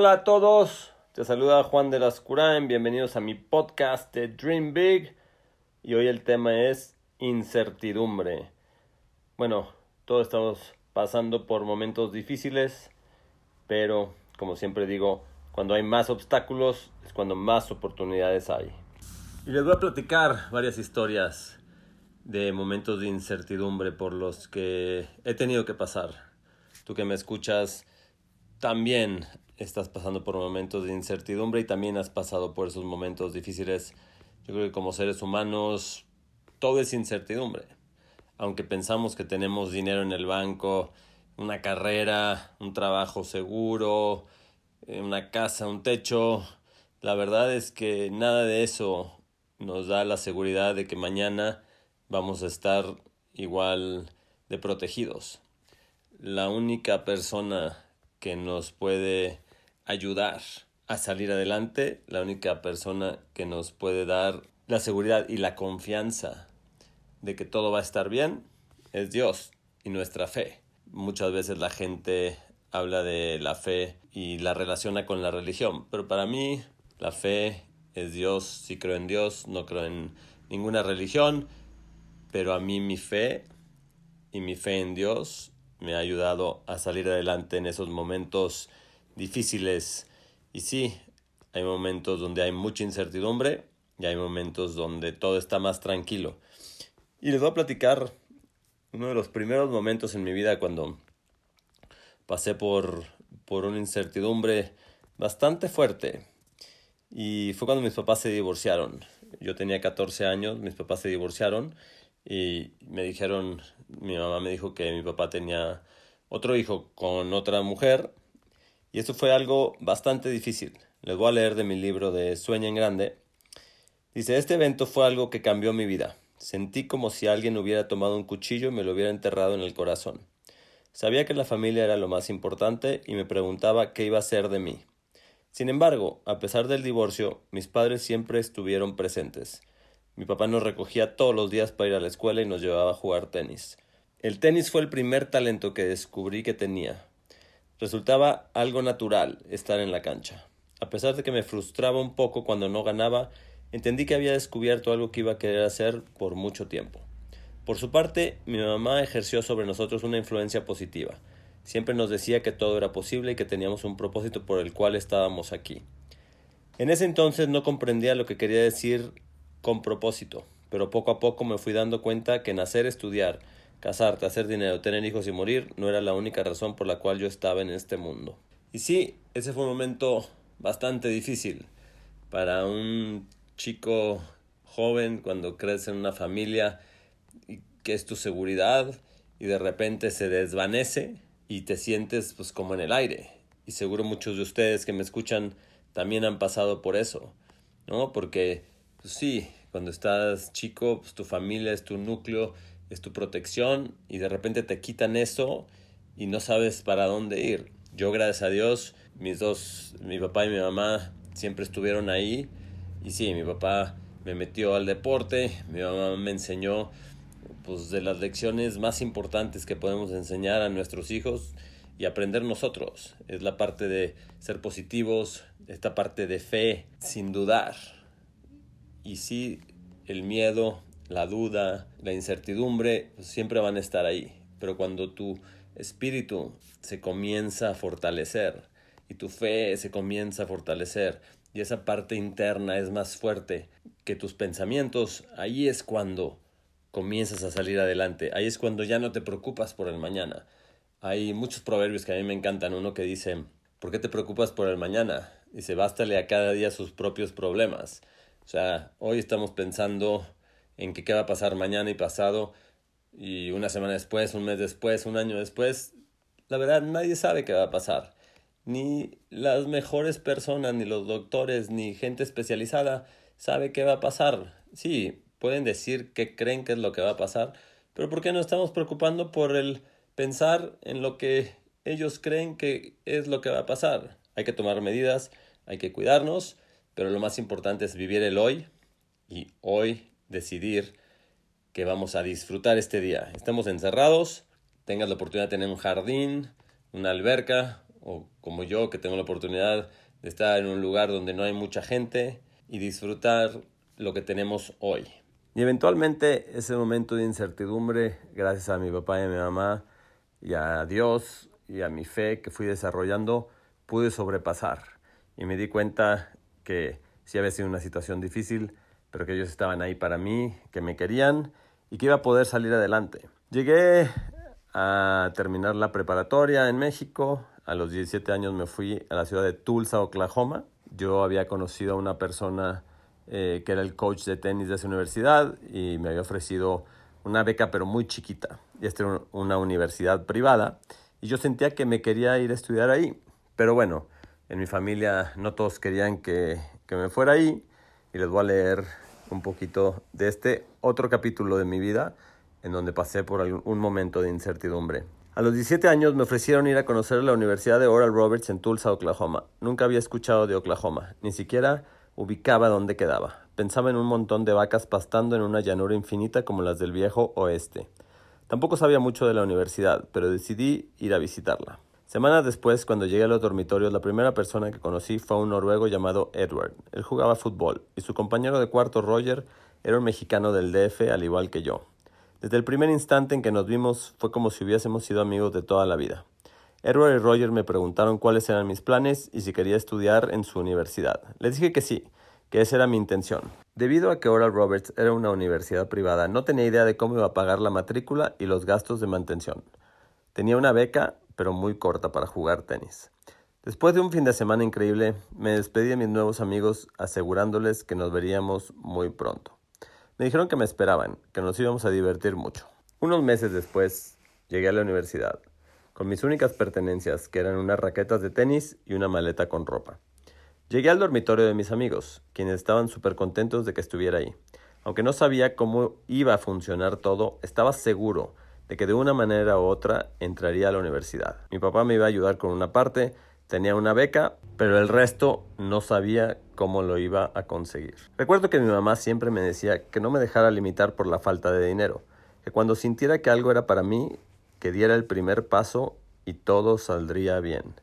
Hola a todos, te saluda Juan de las Curaen, bienvenidos a mi podcast de Dream Big y hoy el tema es incertidumbre. Bueno, todos estamos pasando por momentos difíciles, pero como siempre digo, cuando hay más obstáculos es cuando más oportunidades hay. Y les voy a platicar varias historias de momentos de incertidumbre por los que he tenido que pasar. Tú que me escuchas también estás pasando por momentos de incertidumbre y también has pasado por esos momentos difíciles. Yo creo que como seres humanos todo es incertidumbre. Aunque pensamos que tenemos dinero en el banco, una carrera, un trabajo seguro, eh, una casa, un techo, la verdad es que nada de eso nos da la seguridad de que mañana vamos a estar igual de protegidos. La única persona que nos puede ayudar a salir adelante, la única persona que nos puede dar la seguridad y la confianza de que todo va a estar bien es Dios y nuestra fe. Muchas veces la gente habla de la fe y la relaciona con la religión, pero para mí la fe es Dios, sí creo en Dios, no creo en ninguna religión, pero a mí mi fe y mi fe en Dios me ha ayudado a salir adelante en esos momentos difíciles. Y sí, hay momentos donde hay mucha incertidumbre y hay momentos donde todo está más tranquilo. Y les voy a platicar uno de los primeros momentos en mi vida cuando pasé por, por una incertidumbre bastante fuerte. Y fue cuando mis papás se divorciaron. Yo tenía 14 años, mis papás se divorciaron y me dijeron, mi mamá me dijo que mi papá tenía otro hijo con otra mujer y eso fue algo bastante difícil. Les voy a leer de mi libro de Sueña en Grande. Dice, este evento fue algo que cambió mi vida. Sentí como si alguien hubiera tomado un cuchillo y me lo hubiera enterrado en el corazón. Sabía que la familia era lo más importante y me preguntaba qué iba a ser de mí. Sin embargo, a pesar del divorcio, mis padres siempre estuvieron presentes. Mi papá nos recogía todos los días para ir a la escuela y nos llevaba a jugar tenis. El tenis fue el primer talento que descubrí que tenía. Resultaba algo natural estar en la cancha. A pesar de que me frustraba un poco cuando no ganaba, entendí que había descubierto algo que iba a querer hacer por mucho tiempo. Por su parte, mi mamá ejerció sobre nosotros una influencia positiva. Siempre nos decía que todo era posible y que teníamos un propósito por el cual estábamos aquí. En ese entonces no comprendía lo que quería decir con propósito, pero poco a poco me fui dando cuenta que nacer, estudiar, Casarte, hacer dinero, tener hijos y morir no era la única razón por la cual yo estaba en este mundo. Y sí, ese fue un momento bastante difícil para un chico joven cuando crece en una familia que es tu seguridad y de repente se desvanece y te sientes pues como en el aire. Y seguro muchos de ustedes que me escuchan también han pasado por eso, ¿no? Porque pues sí, cuando estás chico, pues tu familia es tu núcleo es tu protección y de repente te quitan eso y no sabes para dónde ir. Yo gracias a Dios, mis dos, mi papá y mi mamá siempre estuvieron ahí y sí, mi papá me metió al deporte, mi mamá me enseñó pues de las lecciones más importantes que podemos enseñar a nuestros hijos y aprender nosotros. Es la parte de ser positivos, esta parte de fe, sin dudar. Y sí, el miedo la duda, la incertidumbre pues, siempre van a estar ahí. Pero cuando tu espíritu se comienza a fortalecer y tu fe se comienza a fortalecer y esa parte interna es más fuerte que tus pensamientos, ahí es cuando comienzas a salir adelante. Ahí es cuando ya no te preocupas por el mañana. Hay muchos proverbios que a mí me encantan. Uno que dice, ¿por qué te preocupas por el mañana? Dice, bástale a cada día sus propios problemas. O sea, hoy estamos pensando en que qué va a pasar mañana y pasado y una semana después, un mes después, un año después, la verdad nadie sabe qué va a pasar. Ni las mejores personas, ni los doctores, ni gente especializada sabe qué va a pasar. Sí, pueden decir que creen que es lo que va a pasar, pero ¿por qué no estamos preocupando por el pensar en lo que ellos creen que es lo que va a pasar? Hay que tomar medidas, hay que cuidarnos, pero lo más importante es vivir el hoy y hoy decidir que vamos a disfrutar este día. Estamos encerrados, tengas la oportunidad de tener un jardín, una alberca o como yo, que tengo la oportunidad de estar en un lugar donde no hay mucha gente y disfrutar lo que tenemos hoy. Y eventualmente ese momento de incertidumbre, gracias a mi papá y a mi mamá y a Dios y a mi fe que fui desarrollando, pude sobrepasar. Y me di cuenta que sí había sido una situación difícil, pero que ellos estaban ahí para mí, que me querían y que iba a poder salir adelante. Llegué a terminar la preparatoria en México. A los 17 años me fui a la ciudad de Tulsa, Oklahoma. Yo había conocido a una persona eh, que era el coach de tenis de esa universidad y me había ofrecido una beca pero muy chiquita. Y esta era una universidad privada y yo sentía que me quería ir a estudiar ahí. Pero bueno, en mi familia no todos querían que, que me fuera ahí les voy a leer un poquito de este otro capítulo de mi vida en donde pasé por un momento de incertidumbre. A los 17 años me ofrecieron ir a conocer la Universidad de Oral Roberts en Tulsa, Oklahoma. Nunca había escuchado de Oklahoma, ni siquiera ubicaba dónde quedaba. Pensaba en un montón de vacas pastando en una llanura infinita como las del viejo oeste. Tampoco sabía mucho de la universidad, pero decidí ir a visitarla. Semanas después, cuando llegué a los dormitorios, la primera persona que conocí fue un noruego llamado Edward. Él jugaba fútbol y su compañero de cuarto, Roger, era un mexicano del DF al igual que yo. Desde el primer instante en que nos vimos fue como si hubiésemos sido amigos de toda la vida. Edward y Roger me preguntaron cuáles eran mis planes y si quería estudiar en su universidad. Les dije que sí, que esa era mi intención. Debido a que Oral Roberts era una universidad privada, no tenía idea de cómo iba a pagar la matrícula y los gastos de mantención. Tenía una beca, pero muy corta para jugar tenis. Después de un fin de semana increíble, me despedí de mis nuevos amigos asegurándoles que nos veríamos muy pronto. Me dijeron que me esperaban, que nos íbamos a divertir mucho. Unos meses después, llegué a la universidad, con mis únicas pertenencias, que eran unas raquetas de tenis y una maleta con ropa. Llegué al dormitorio de mis amigos, quienes estaban súper contentos de que estuviera ahí. Aunque no sabía cómo iba a funcionar todo, estaba seguro de que de una manera u otra entraría a la universidad. Mi papá me iba a ayudar con una parte, tenía una beca, pero el resto no sabía cómo lo iba a conseguir. Recuerdo que mi mamá siempre me decía que no me dejara limitar por la falta de dinero, que cuando sintiera que algo era para mí, que diera el primer paso y todo saldría bien.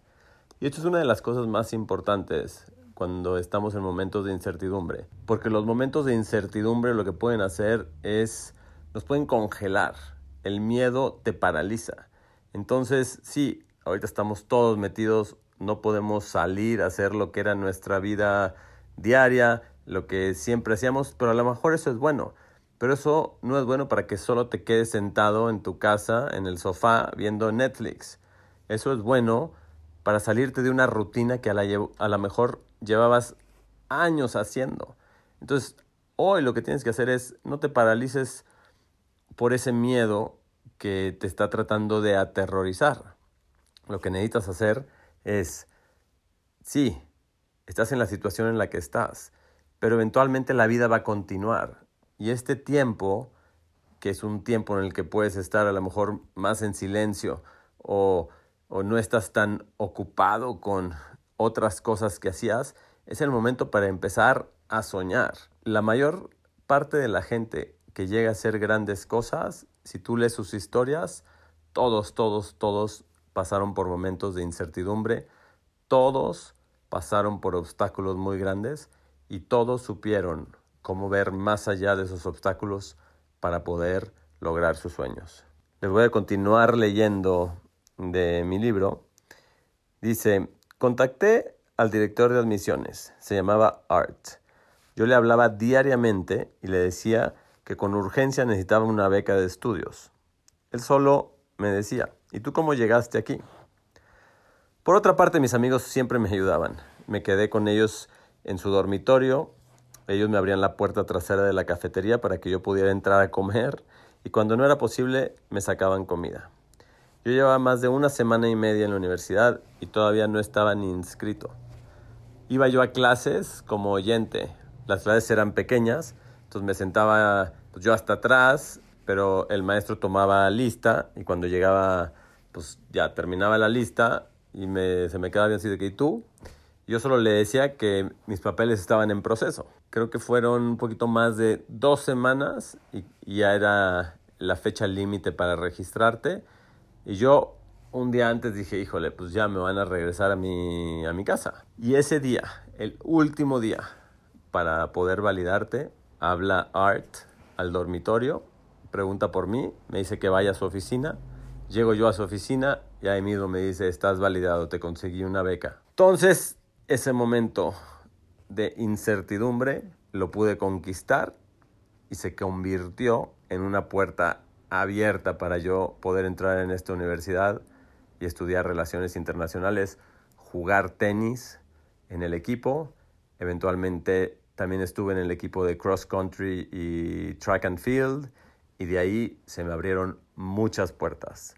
Y esto es una de las cosas más importantes cuando estamos en momentos de incertidumbre, porque los momentos de incertidumbre lo que pueden hacer es nos pueden congelar. El miedo te paraliza. Entonces, sí, ahorita estamos todos metidos no podemos salir a hacer lo que era nuestra vida diaria, lo que siempre hacíamos, pero a lo mejor eso es bueno. Pero eso no es bueno para que solo te quedes sentado en tu casa, en el sofá, viendo Netflix. Eso es bueno para salirte de una rutina que a la, lo mejor llevabas años haciendo. Entonces, hoy lo que tienes que hacer es no te paralices por ese miedo que te está tratando de aterrorizar. Lo que necesitas hacer es, sí, estás en la situación en la que estás, pero eventualmente la vida va a continuar. Y este tiempo, que es un tiempo en el que puedes estar a lo mejor más en silencio o, o no estás tan ocupado con otras cosas que hacías, es el momento para empezar a soñar. La mayor parte de la gente que llega a hacer grandes cosas, si tú lees sus historias, todos, todos, todos pasaron por momentos de incertidumbre, todos pasaron por obstáculos muy grandes y todos supieron cómo ver más allá de esos obstáculos para poder lograr sus sueños. Les voy a continuar leyendo de mi libro. Dice, contacté al director de admisiones, se llamaba Art. Yo le hablaba diariamente y le decía que con urgencia necesitaba una beca de estudios. Él solo me decía, ¿y tú cómo llegaste aquí? Por otra parte, mis amigos siempre me ayudaban. Me quedé con ellos en su dormitorio. Ellos me abrían la puerta trasera de la cafetería para que yo pudiera entrar a comer y cuando no era posible me sacaban comida. Yo llevaba más de una semana y media en la universidad y todavía no estaba ni inscrito. Iba yo a clases como oyente. Las clases eran pequeñas, entonces me sentaba pues, yo hasta atrás pero el maestro tomaba lista y cuando llegaba, pues ya terminaba la lista y me, se me quedaba bien así de que, ¿y tú? Yo solo le decía que mis papeles estaban en proceso. Creo que fueron un poquito más de dos semanas y, ya era la fecha límite para registrarte. Y yo un día antes dije, híjole, pues ya me van a regresar a mi, a mi casa. Y ese día, el último día, para poder validarte, habla Art al dormitorio, pregunta por mí, me dice que vaya a su oficina. Llego yo a su oficina y ahí mismo me dice, estás validado, te conseguí una beca. Entonces, ese momento de incertidumbre lo pude conquistar y se convirtió en una puerta abierta para yo poder entrar en esta universidad y estudiar relaciones internacionales, jugar tenis en el equipo, eventualmente también estuve en el equipo de cross country y track and field y de ahí se me abrieron muchas puertas.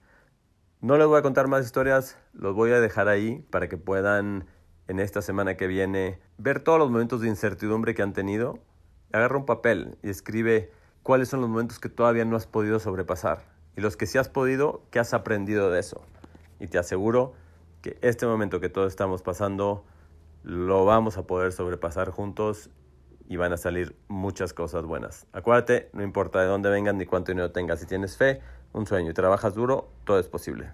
No les voy a contar más historias, los voy a dejar ahí para que puedan en esta semana que viene ver todos los momentos de incertidumbre que han tenido. Agarra un papel y escribe cuáles son los momentos que todavía no has podido sobrepasar y los que sí has podido, qué has aprendido de eso. Y te aseguro que este momento que todos estamos pasando lo vamos a poder sobrepasar juntos y van a salir muchas cosas buenas. Acuérdate, no importa de dónde vengan ni cuánto dinero tengas, si tienes fe, un sueño y trabajas duro, todo es posible.